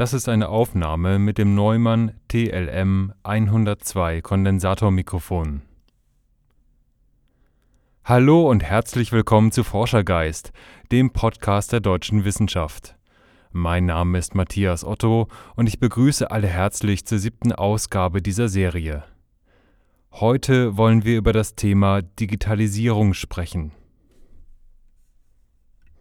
Das ist eine Aufnahme mit dem Neumann TLM 102 Kondensatormikrofon. Hallo und herzlich willkommen zu Forschergeist, dem Podcast der deutschen Wissenschaft. Mein Name ist Matthias Otto und ich begrüße alle herzlich zur siebten Ausgabe dieser Serie. Heute wollen wir über das Thema Digitalisierung sprechen.